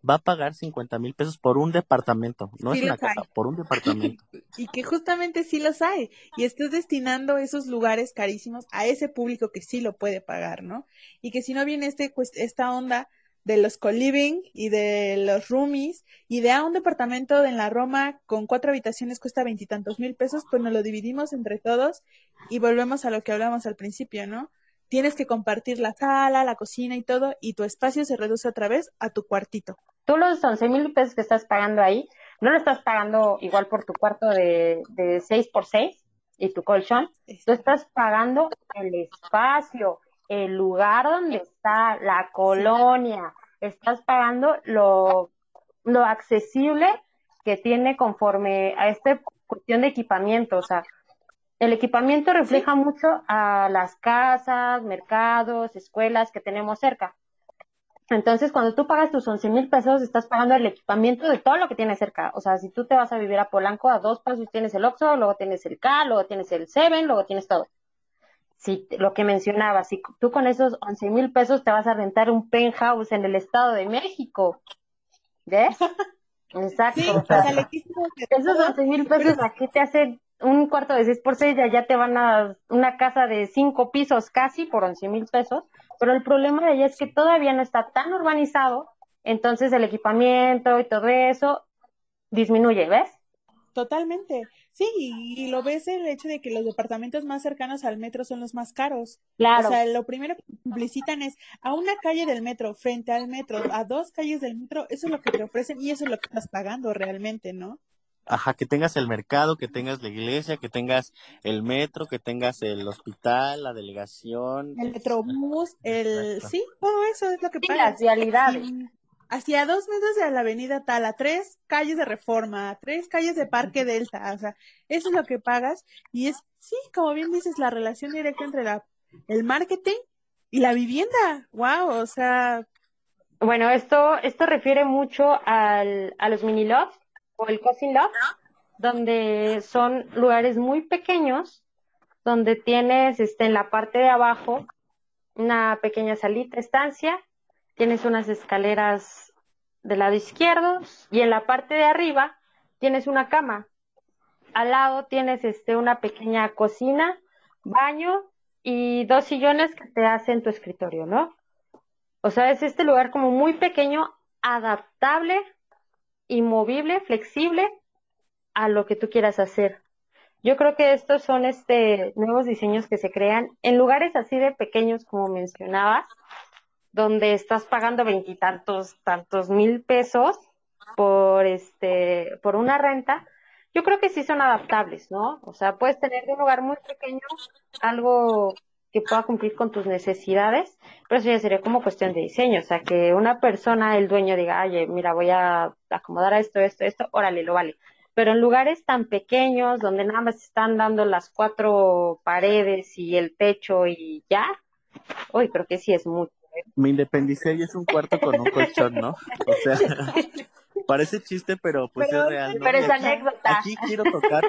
va a pagar 50 mil pesos por un departamento, no es una casa, por un departamento. y que justamente sí los hay, y estás destinando esos lugares carísimos a ese público que sí lo puede pagar, ¿no? Y que si no viene este, pues, esta onda de los co-living y de los roomies, y de a ah, un departamento en la Roma con cuatro habitaciones cuesta veintitantos mil pesos, pues nos lo dividimos entre todos y volvemos a lo que hablamos al principio, ¿no? Tienes que compartir la sala, la cocina y todo, y tu espacio se reduce otra vez a tu cuartito. Tú los 11 mil pesos que estás pagando ahí, no lo estás pagando igual por tu cuarto de, de 6 por 6 y tu colchón, tú estás pagando el espacio, el lugar donde está, la colonia, estás pagando lo, lo accesible que tiene conforme a esta cuestión de equipamiento, o sea, el equipamiento refleja mucho a las casas, mercados, escuelas que tenemos cerca. Entonces, cuando tú pagas tus 11 mil pesos, estás pagando el equipamiento de todo lo que tienes cerca. O sea, si tú te vas a vivir a Polanco, a dos pasos tienes el Oxxo, luego tienes el K, luego tienes el Seven, luego tienes todo. Si lo que mencionaba, si tú con esos 11 mil pesos te vas a rentar un penthouse en el Estado de México, ¿ves? Exacto. esos 11 mil pesos aquí te hacen un cuarto de 6 por 6 ya, ya te van a una casa de 5 pisos casi por 11 mil pesos, pero el problema de ella es que todavía no está tan urbanizado, entonces el equipamiento y todo eso disminuye, ¿ves? Totalmente. Sí, y lo ves el hecho de que los departamentos más cercanos al metro son los más caros. Claro. O sea, lo primero que publicitan es a una calle del metro, frente al metro, a dos calles del metro, eso es lo que te ofrecen y eso es lo que estás pagando realmente, ¿no? Ajá, que tengas el mercado, que tengas la iglesia, que tengas el metro, que tengas el hospital, la delegación. El metrobús, el... Sí, todo eso es lo que pasa. las realidades. Hacia dos metros de la avenida tal, a tres calles de Reforma, a tres calles de Parque Delta, o sea, eso es lo que pagas. Y es, sí, como bien dices, la relación directa entre la, el marketing y la vivienda, wow, o sea. Bueno, esto, esto refiere mucho al, a los mini lofts o el cousin loft, donde son lugares muy pequeños, donde tienes este, en la parte de abajo una pequeña salita, estancia, tienes unas escaleras del lado izquierdo y en la parte de arriba tienes una cama. Al lado tienes este, una pequeña cocina, baño y dos sillones que te hacen tu escritorio, ¿no? O sea, es este lugar como muy pequeño, adaptable y movible, flexible a lo que tú quieras hacer. Yo creo que estos son este nuevos diseños que se crean en lugares así de pequeños como mencionabas, donde estás pagando veintitantos, tantos mil pesos por este, por una renta, yo creo que sí son adaptables, ¿no? O sea, puedes tener un lugar muy pequeño algo que pueda cumplir con tus necesidades, pero eso ya sería como cuestión de diseño, o sea, que una persona, el dueño diga, oye, mira, voy a acomodar a esto, esto, esto, órale, lo vale. Pero en lugares tan pequeños, donde nada más están dando las cuatro paredes y el techo y ya, uy, creo que sí es mucho. ¿eh? Me independicé y es un cuarto con un colchón, ¿no? O sea, Parece chiste, pero pues es real. Pero es anécdota. Aquí quiero tocar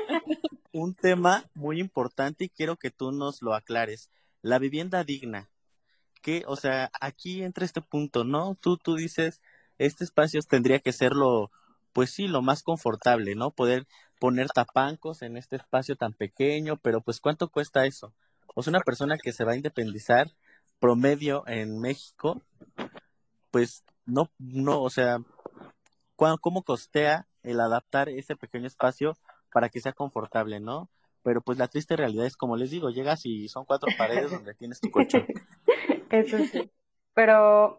un tema muy importante y quiero que tú nos lo aclares. La vivienda digna. Que, o sea, aquí entra este punto, ¿no? Tú, tú dices, este espacio tendría que ser lo, pues sí, lo más confortable, ¿no? Poder poner tapancos en este espacio tan pequeño, pero pues ¿cuánto cuesta eso? O sea, una persona que se va a independizar promedio en México, pues no, no, o sea, cómo costea el adaptar ese pequeño espacio para que sea confortable, ¿no? Pero pues la triste realidad es, como les digo, llegas y son cuatro paredes donde tienes tu colchón. Eso sí. Pero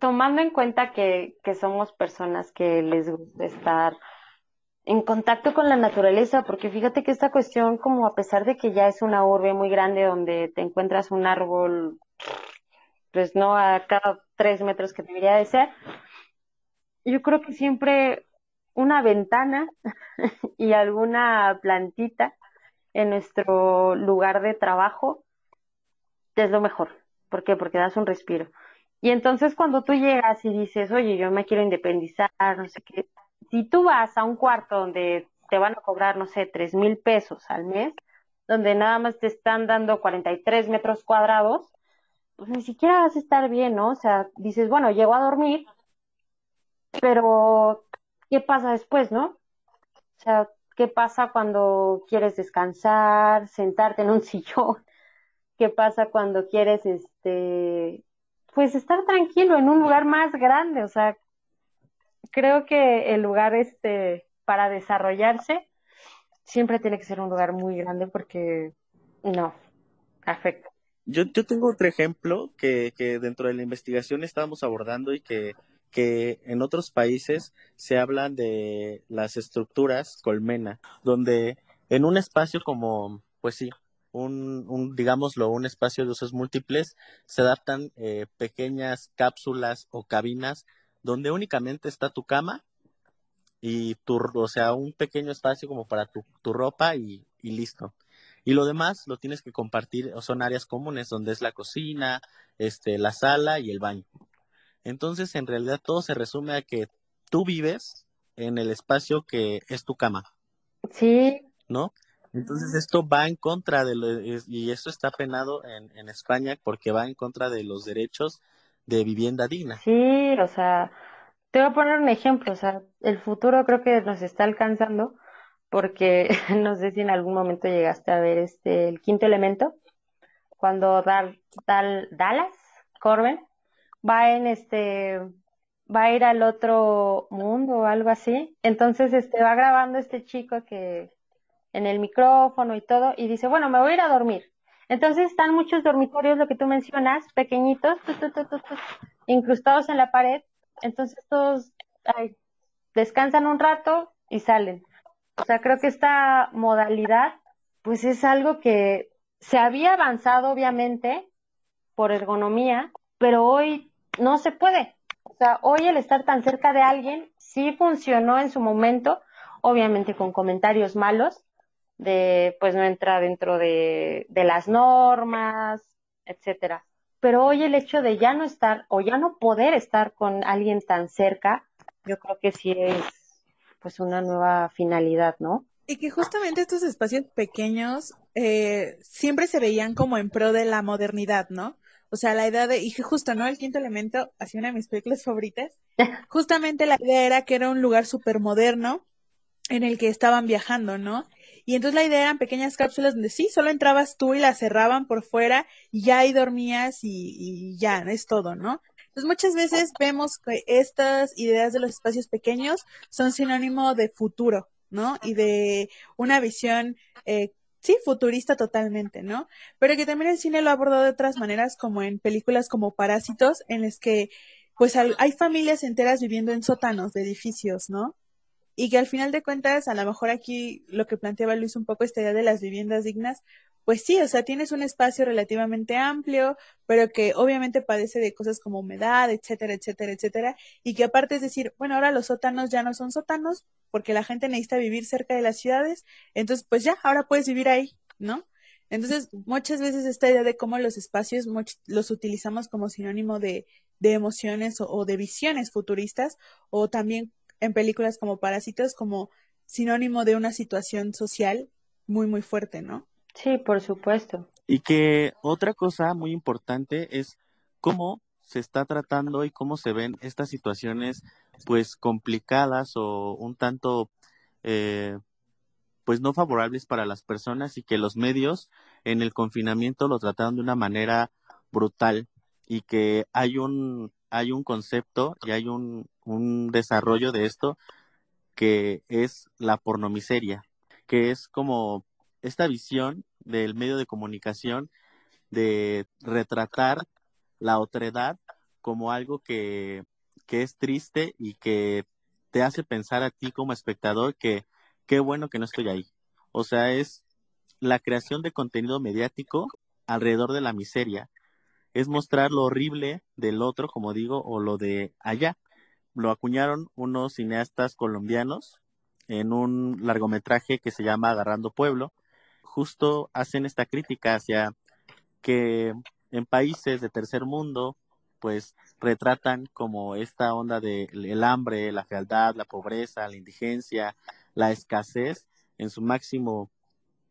tomando en cuenta que, que somos personas que les gusta estar en contacto con la naturaleza, porque fíjate que esta cuestión, como a pesar de que ya es una urbe muy grande donde te encuentras un árbol, pues no a cada tres metros que debería de ser, yo creo que siempre una ventana y alguna plantita en nuestro lugar de trabajo es lo mejor. ¿Por qué? Porque das un respiro. Y entonces cuando tú llegas y dices, oye, yo me quiero independizar, no sé qué, si tú vas a un cuarto donde te van a cobrar, no sé, tres mil pesos al mes, donde nada más te están dando 43 metros cuadrados, pues ni siquiera vas a estar bien, ¿no? O sea, dices, bueno, llego a dormir, pero, ¿qué pasa después, no? O sea, ¿qué pasa cuando quieres descansar, sentarte en un sillón? ¿Qué pasa cuando quieres, este, pues estar tranquilo en un lugar más grande? O sea, creo que el lugar, este, para desarrollarse, siempre tiene que ser un lugar muy grande porque, no, afecta. Yo, yo tengo otro ejemplo que, que dentro de la investigación estábamos abordando y que que en otros países se hablan de las estructuras colmena, donde en un espacio como, pues sí, un, un digámoslo, un espacio de usos múltiples, se adaptan eh, pequeñas cápsulas o cabinas donde únicamente está tu cama y tu, o sea, un pequeño espacio como para tu, tu ropa y, y listo. Y lo demás lo tienes que compartir, son áreas comunes, donde es la cocina, este, la sala y el baño. Entonces, en realidad todo se resume a que tú vives en el espacio que es tu cama. Sí. ¿No? Entonces esto va en contra de lo, y esto está penado en, en España porque va en contra de los derechos de vivienda digna. Sí, o sea, te voy a poner un ejemplo, o sea, el futuro creo que nos está alcanzando porque no sé si en algún momento llegaste a ver este el quinto elemento cuando Dal, Dal, Dallas Corben va en este, va a ir al otro mundo o algo así. Entonces, este, va grabando este chico que en el micrófono y todo, y dice, bueno, me voy a ir a dormir. Entonces están muchos dormitorios, lo que tú mencionas, pequeñitos, incrustados en la pared. Entonces todos descansan un rato y salen. O sea, creo que esta modalidad, pues es algo que se había avanzado, obviamente, por ergonomía, pero hoy no se puede. O sea, hoy el estar tan cerca de alguien sí funcionó en su momento, obviamente con comentarios malos, de pues no entra dentro de, las normas, etcétera. pero hoy el hecho de ya no estar o ya no poder estar con alguien tan cerca, yo creo que sí es pues una nueva finalidad, ¿no? Y que justamente estos espacios pequeños eh, siempre se veían como en pro de la modernidad, ¿no? O sea, la idea de, y justo, ¿no? El quinto elemento, así una de mis películas favoritas, justamente la idea era que era un lugar súper moderno en el que estaban viajando, ¿no? Y entonces la idea eran pequeñas cápsulas donde sí, solo entrabas tú y las cerraban por fuera y ya ahí dormías y, y ya, es todo, ¿no? Entonces muchas veces vemos que estas ideas de los espacios pequeños son sinónimo de futuro, ¿no? Y de una visión, eh, sí, futurista totalmente, ¿no? Pero que también el cine lo ha abordado de otras maneras, como en películas como Parásitos, en las que pues hay familias enteras viviendo en sótanos de edificios, ¿no? y que al final de cuentas, a lo mejor aquí lo que planteaba Luis un poco esta idea de las viviendas dignas, pues sí, o sea, tienes un espacio relativamente amplio, pero que obviamente padece de cosas como humedad, etcétera, etcétera, etcétera, y que aparte es decir, bueno, ahora los sótanos ya no son sótanos porque la gente necesita vivir cerca de las ciudades, entonces pues ya, ahora puedes vivir ahí, ¿no? Entonces, muchas veces esta idea de cómo los espacios los utilizamos como sinónimo de, de emociones o, o, de visiones futuristas, o también en películas como Parásitos como sinónimo de una situación social muy, muy fuerte, ¿no? Sí, por supuesto. Y que otra cosa muy importante es cómo se está tratando y cómo se ven estas situaciones pues complicadas o un tanto eh, pues no favorables para las personas y que los medios en el confinamiento lo trataron de una manera brutal y que hay un hay un concepto y hay un, un desarrollo de esto que es la pornomiseria, que es como esta visión del medio de comunicación de retratar la otredad como algo que, que es triste y que te hace pensar a ti como espectador que qué bueno que no estoy ahí. O sea, es la creación de contenido mediático alrededor de la miseria es mostrar lo horrible del otro, como digo, o lo de allá. Lo acuñaron unos cineastas colombianos en un largometraje que se llama Agarrando Pueblo. Justo hacen esta crítica hacia que en países de tercer mundo, pues retratan como esta onda de el hambre, la fealdad, la pobreza, la indigencia, la escasez en su máximo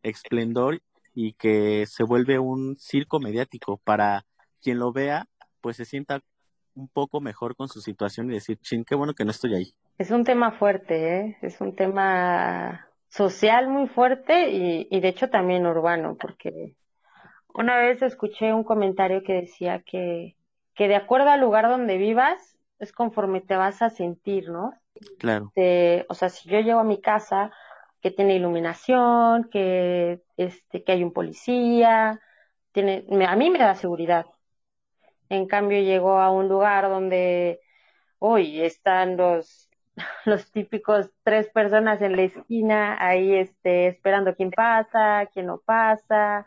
esplendor y que se vuelve un circo mediático para quien lo vea, pues se sienta un poco mejor con su situación y decir, chin, qué bueno que no estoy ahí. Es un tema fuerte, ¿eh? es un tema social muy fuerte y, y de hecho también urbano, porque una vez escuché un comentario que decía que, que de acuerdo al lugar donde vivas, es conforme te vas a sentir, ¿no? Claro. o sea, si yo llego a mi casa que tiene iluminación, que, este, que hay un policía, tiene, a mí me da seguridad. En cambio, llegó a un lugar donde hoy están los, los típicos tres personas en la esquina ahí este, esperando quién pasa, quién no pasa,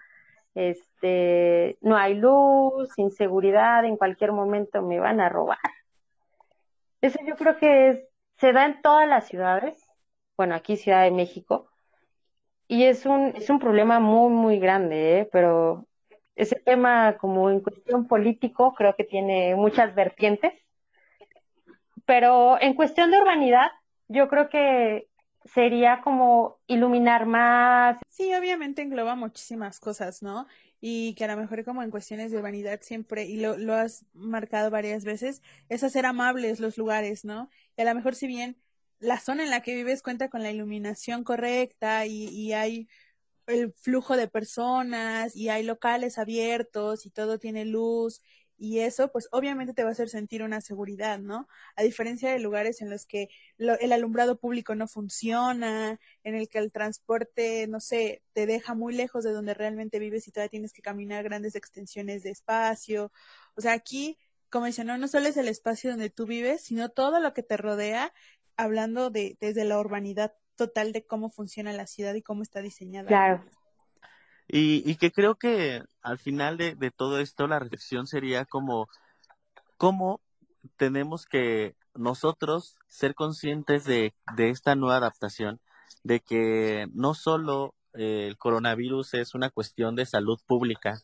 este, no hay luz, inseguridad, en cualquier momento me van a robar. Eso yo creo que es, se da en todas las ciudades, bueno, aquí Ciudad de México, y es un, es un problema muy, muy grande, ¿eh? pero ese tema como en cuestión político creo que tiene muchas vertientes, pero en cuestión de urbanidad yo creo que sería como iluminar más. Sí, obviamente engloba muchísimas cosas, ¿no? Y que a lo mejor como en cuestiones de urbanidad siempre, y lo, has marcado varias veces, es hacer amables los lugares, ¿no? Y a lo mejor si bien la zona en la que vives cuenta con la iluminación correcta y, y hay el flujo de personas y hay locales abiertos y todo tiene luz y eso pues obviamente te va a hacer sentir una seguridad, ¿no? A diferencia de lugares en los que el alumbrado público no funciona, en el que el transporte, no sé, te deja muy lejos de donde realmente vives y todavía tienes que caminar grandes extensiones de espacio. O sea, aquí, como mencionó, no solo es el espacio donde tú vives, sino todo lo que te rodea, hablando de desde la urbanidad total de cómo funciona la ciudad y cómo está diseñada. Claro. Y, y que creo que al final de, todo esto la reflexión sería como cómo tenemos que nosotros ser conscientes de, de esta nueva adaptación, de que no solo el coronavirus es una cuestión de salud pública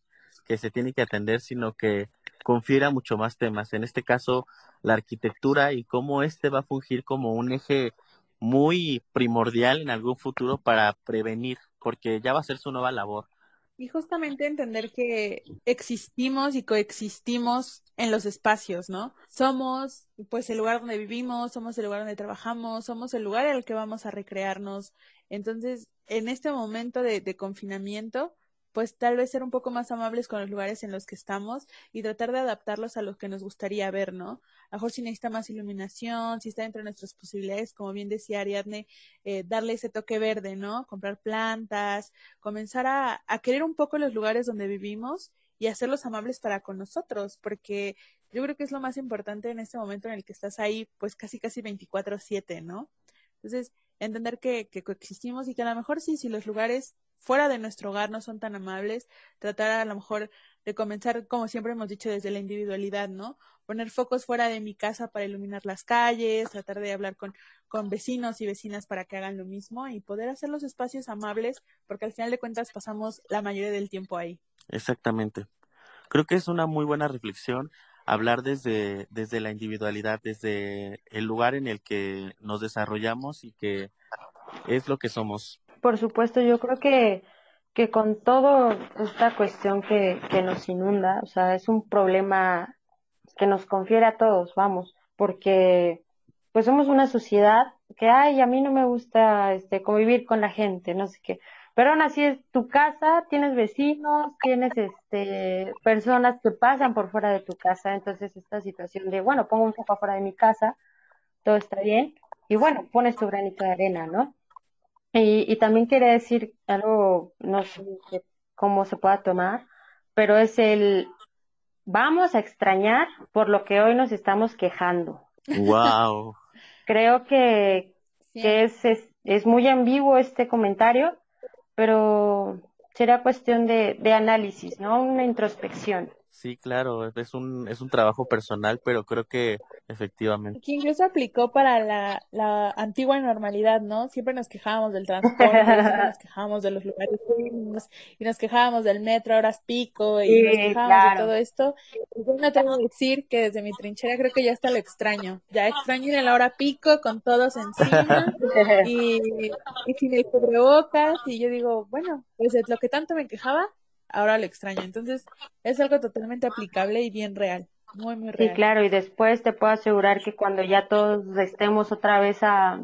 que se tiene que atender, sino que confiera mucho más temas. En este caso, la arquitectura y cómo este va a fungir como un eje muy primordial en algún futuro para prevenir, porque ya va a ser su nueva labor. Y justamente entender que existimos y coexistimos en los espacios, ¿no? Somos pues el lugar donde vivimos, somos el lugar donde trabajamos, somos el lugar el que vamos a recrearnos. Entonces, en este momento de, de confinamiento, pues tal vez ser un poco más amables con los lugares en los que estamos y tratar de adaptarlos a lo que nos gustaría ver, ¿no? A lo mejor si necesita más iluminación, si está dentro de nuestras posibilidades, como bien decía Ariadne, eh, darle ese toque verde, ¿no? Comprar plantas, comenzar a, a querer un poco los lugares donde vivimos y hacerlos amables para con nosotros, porque yo creo que es lo más importante en este momento en el que estás ahí, pues casi casi 24/7, ¿no? Entonces, entender que, que coexistimos y que a lo mejor sí, si los lugares fuera de nuestro hogar no son tan amables, tratar a lo mejor de comenzar, como siempre hemos dicho, desde la individualidad, ¿no? Poner focos fuera de mi casa para iluminar las calles, tratar de hablar con, con vecinos y vecinas para que hagan lo mismo y poder hacer los espacios amables, porque al final de cuentas pasamos la mayoría del tiempo ahí. Exactamente. Creo que es una muy buena reflexión hablar desde, desde la individualidad, desde el lugar en el que nos desarrollamos y que es lo que somos. Por supuesto, yo creo que, que con toda esta cuestión que, que nos inunda, o sea, es un problema que nos confiere a todos, vamos, porque pues somos una sociedad que, ay, a mí no me gusta este, convivir con la gente, no sé qué, pero aún así es tu casa, tienes vecinos, tienes este, personas que pasan por fuera de tu casa, entonces esta situación de, bueno, pongo un poco afuera de mi casa, todo está bien, y bueno, pones tu granito de arena, ¿no? Y, y también quería decir algo, no sé cómo se pueda tomar, pero es el vamos a extrañar por lo que hoy nos estamos quejando. Wow. Creo que, sí. que es, es, es, muy ambiguo este comentario, pero será cuestión de, de análisis, ¿no? Una introspección. Sí, claro, es un, es un trabajo personal, pero creo que efectivamente. Que incluso aplicó para la, la antigua normalidad, ¿no? Siempre nos quejábamos del transporte, siempre nos quejábamos de los lugares y nos quejábamos del metro, horas pico, y sí, nos quejábamos claro. de todo esto. Y yo me tengo que decir que desde mi trinchera creo que ya está lo extraño. Ya extraño a la hora pico con todos encima y, y sin el cubrebocas. Y yo digo, bueno, pues es lo que tanto me quejaba, ahora lo extraño. Entonces, es algo totalmente aplicable y bien real. Muy, muy real. Sí, claro, y después te puedo asegurar que cuando ya todos estemos otra vez a,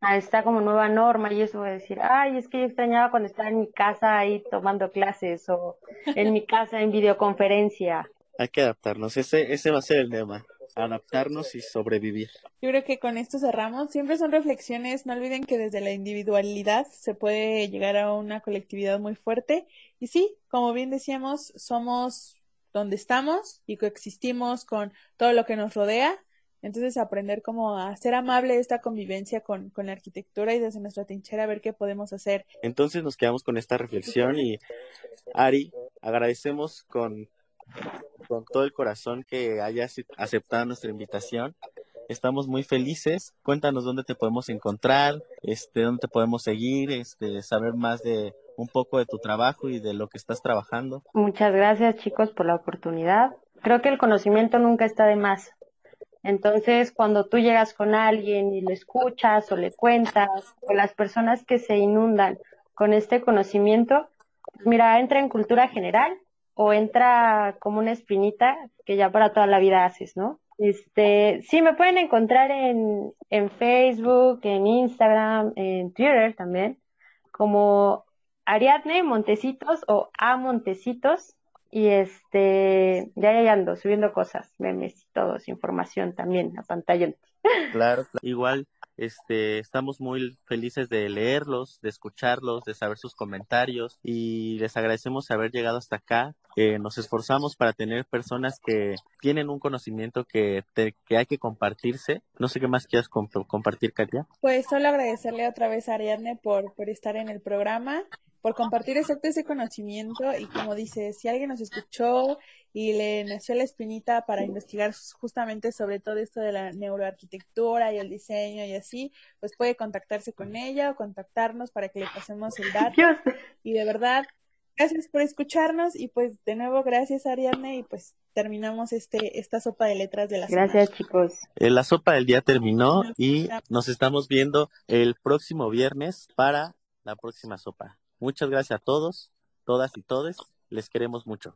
a esta como nueva norma y eso voy a decir, ay, es que yo extrañaba cuando estaba en mi casa ahí tomando clases o en mi casa en videoconferencia. Hay que adaptarnos, ese, ese va a ser el tema adaptarnos y sobrevivir. Yo creo que con esto cerramos. Siempre son reflexiones. No olviden que desde la individualidad se puede llegar a una colectividad muy fuerte. Y sí, como bien decíamos, somos donde estamos y coexistimos con todo lo que nos rodea. Entonces, aprender como a ser amable esta convivencia con, con la arquitectura y desde nuestra trinchera ver qué podemos hacer. Entonces, nos quedamos con esta reflexión y, Ari, agradecemos con con todo el corazón que hayas aceptado nuestra invitación. Estamos muy felices. Cuéntanos dónde te podemos encontrar, este, dónde te podemos seguir, este, saber más de un poco de tu trabajo y de lo que estás trabajando. Muchas gracias chicos por la oportunidad. Creo que el conocimiento nunca está de más. Entonces, cuando tú llegas con alguien y le escuchas o le cuentas, o las personas que se inundan con este conocimiento, mira, entra en cultura general o entra como una espinita que ya para toda la vida haces, ¿no? Este, sí, me pueden encontrar en, en Facebook, en Instagram, en Twitter también, como Ariadne Montecitos o A Montecitos. Y este, ya, ya ando subiendo cosas, memes y todo, información también a pantalla. Claro, igual este, estamos muy felices de leerlos, de escucharlos, de saber sus comentarios y les agradecemos haber llegado hasta acá. Eh, nos esforzamos para tener personas que tienen un conocimiento que, te, que hay que compartirse. No sé qué más quieras comp compartir, Katia. Pues solo agradecerle otra vez a Ariadne por, por estar en el programa por compartir exacto ese conocimiento y como dice, si alguien nos escuchó y le nació la espinita para investigar justamente sobre todo esto de la neuroarquitectura y el diseño y así, pues puede contactarse con ella o contactarnos para que le pasemos el dato. Y de verdad, gracias por escucharnos y pues de nuevo gracias Ariadne y pues terminamos este esta sopa de letras de la Gracias chicos. Eh, la sopa del día terminó y nos estamos viendo el próximo viernes para la próxima sopa. Muchas gracias a todos, todas y todes. Les queremos mucho.